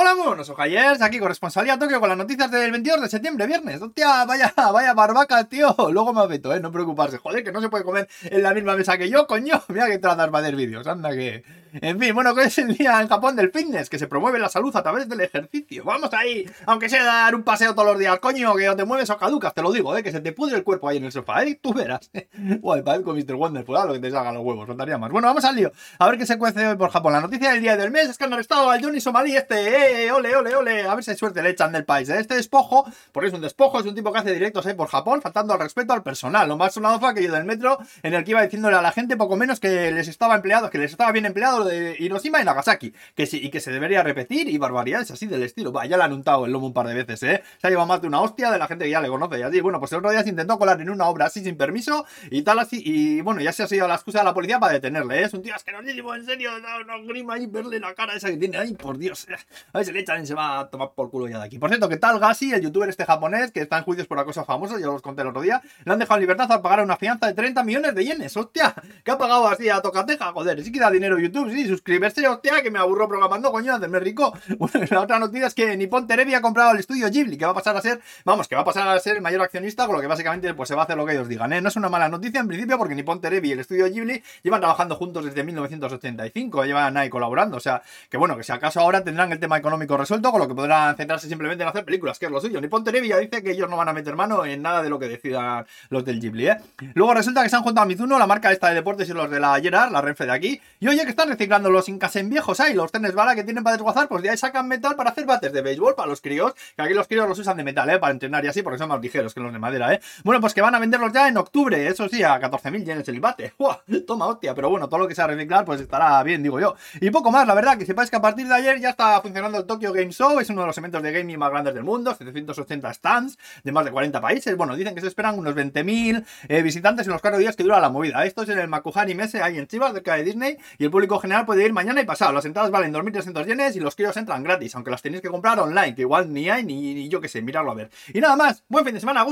Hola, monos ojayers, aquí corresponsalía Tokio con las noticias del 22 de septiembre, viernes. Hostia, vaya, vaya barbaca, tío. Luego me afecto, eh, no preocuparse. Joder, que no se puede comer en la misma mesa que yo, coño. Mira que trazas para hacer vídeos, anda que. En fin, bueno, que es el día en Japón del fitness, que se promueve la salud a través del ejercicio. Vamos ahí, aunque sea dar un paseo todos los días, coño, que o te mueves o caducas, te lo digo, eh, que se te pudre el cuerpo ahí en el sofá, eh, tú verás. Guay, con Mr. Wonderful, a lo que te salgan los huevos, faltaría más. Bueno, vamos al lío. A ver qué se cuece hoy por Japón. La noticia del día del mes es que han arrestado al Johnny Somalí este, eh, ole, ole, ole. A ver si hay suerte le echan del país. Este despojo, porque es un despojo, es un tipo que hace directos ahí por Japón, faltando al respeto al personal. Lo más sonado fue aquello del metro en el que iba diciéndole a la gente poco menos que les estaba empleado, que les estaba bien empleado de Hiroshima y Nagasaki. Que sí, y que se debería repetir y barbaridades así del estilo. Va, ya le han untado el lomo un par de veces, ¿eh? Se ha llevado más de una hostia de la gente que ya le conoce y así. Bueno, pues el otro día se intentó colar en una obra así sin permiso y tal así. Y bueno, ya se ha sido la excusa de la policía para detenerle, ¿eh? Es un tío asquerosísimo, en serio, da una grima ahí, verle la cara esa que tiene. Ay, por Dios. A ver, se le echan y se va a tomar por culo ya de aquí. Por cierto, ¿qué tal Gassi, el youtuber este japonés, que está en juicios por acoso famoso, ya os conté el otro día, le han dejado libertad al pagar una fianza de 30 millones de yenes, hostia, que ha pagado así a tocateja, joder, sí que da dinero YouTube, sí, suscribirse, hostia, que me aburro programando, coño, hacerme rico. Bueno, la otra noticia es que Nippon Terebi ha comprado el estudio Ghibli, que va a pasar a ser, vamos, que va a pasar a ser el mayor accionista, con lo que básicamente pues se va a hacer lo que ellos digan, ¿eh? No es una mala noticia en principio, porque Nippon Terebi y el estudio Ghibli llevan trabajando juntos desde 1985, llevan ahí colaborando, o sea, que bueno, que si acaso ahora tendrán el tema económico resuelto, con lo que podrán centrarse simplemente en hacer películas, que es lo suyo. Nippon Terebi ya dice que ellos no van a meter mano en nada de lo que decidan los del Ghibli, ¿eh? Luego resulta que se han juntado a Mizuno, la marca esta de deportes y los de la Gerard, la Renfe de aquí, y oye que están reciclando los en viejos ahí, los tenis bala que tienen para desguazar, pues de ahí sacan metal para hacer bates de béisbol para los críos, que aquí los críos los usan de metal, ¿eh? Para entrenar y así, porque son más ligeros que los de madera, ¿eh? Bueno, pues que van a venderlos ya en octubre, eso sí, a 14.000 yenes el bate. Toma, hostia, pero bueno, todo lo que sea reciclar, pues estará bien, digo yo. Y poco más, la verdad, que sepáis que a partir de ayer ya está funcionando el Tokyo Game Show, es uno de los eventos de gaming más grandes del mundo, 780 stands de más de 40 países. Bueno, dicen que se esperan unos 20.000 eh, visitantes en los cuatro días que dura la movida. Esto es en el Makuhari Mese, ahí en Chivas, cerca de Disney, y el público general puede ir mañana y pasado. Las entradas valen 2.300 yenes y los críos entran gratis, aunque las tenéis que comprar online, que igual ni hay ni, yo que sé, mirarlo a ver. Y nada más, buen fin de semana, Gur.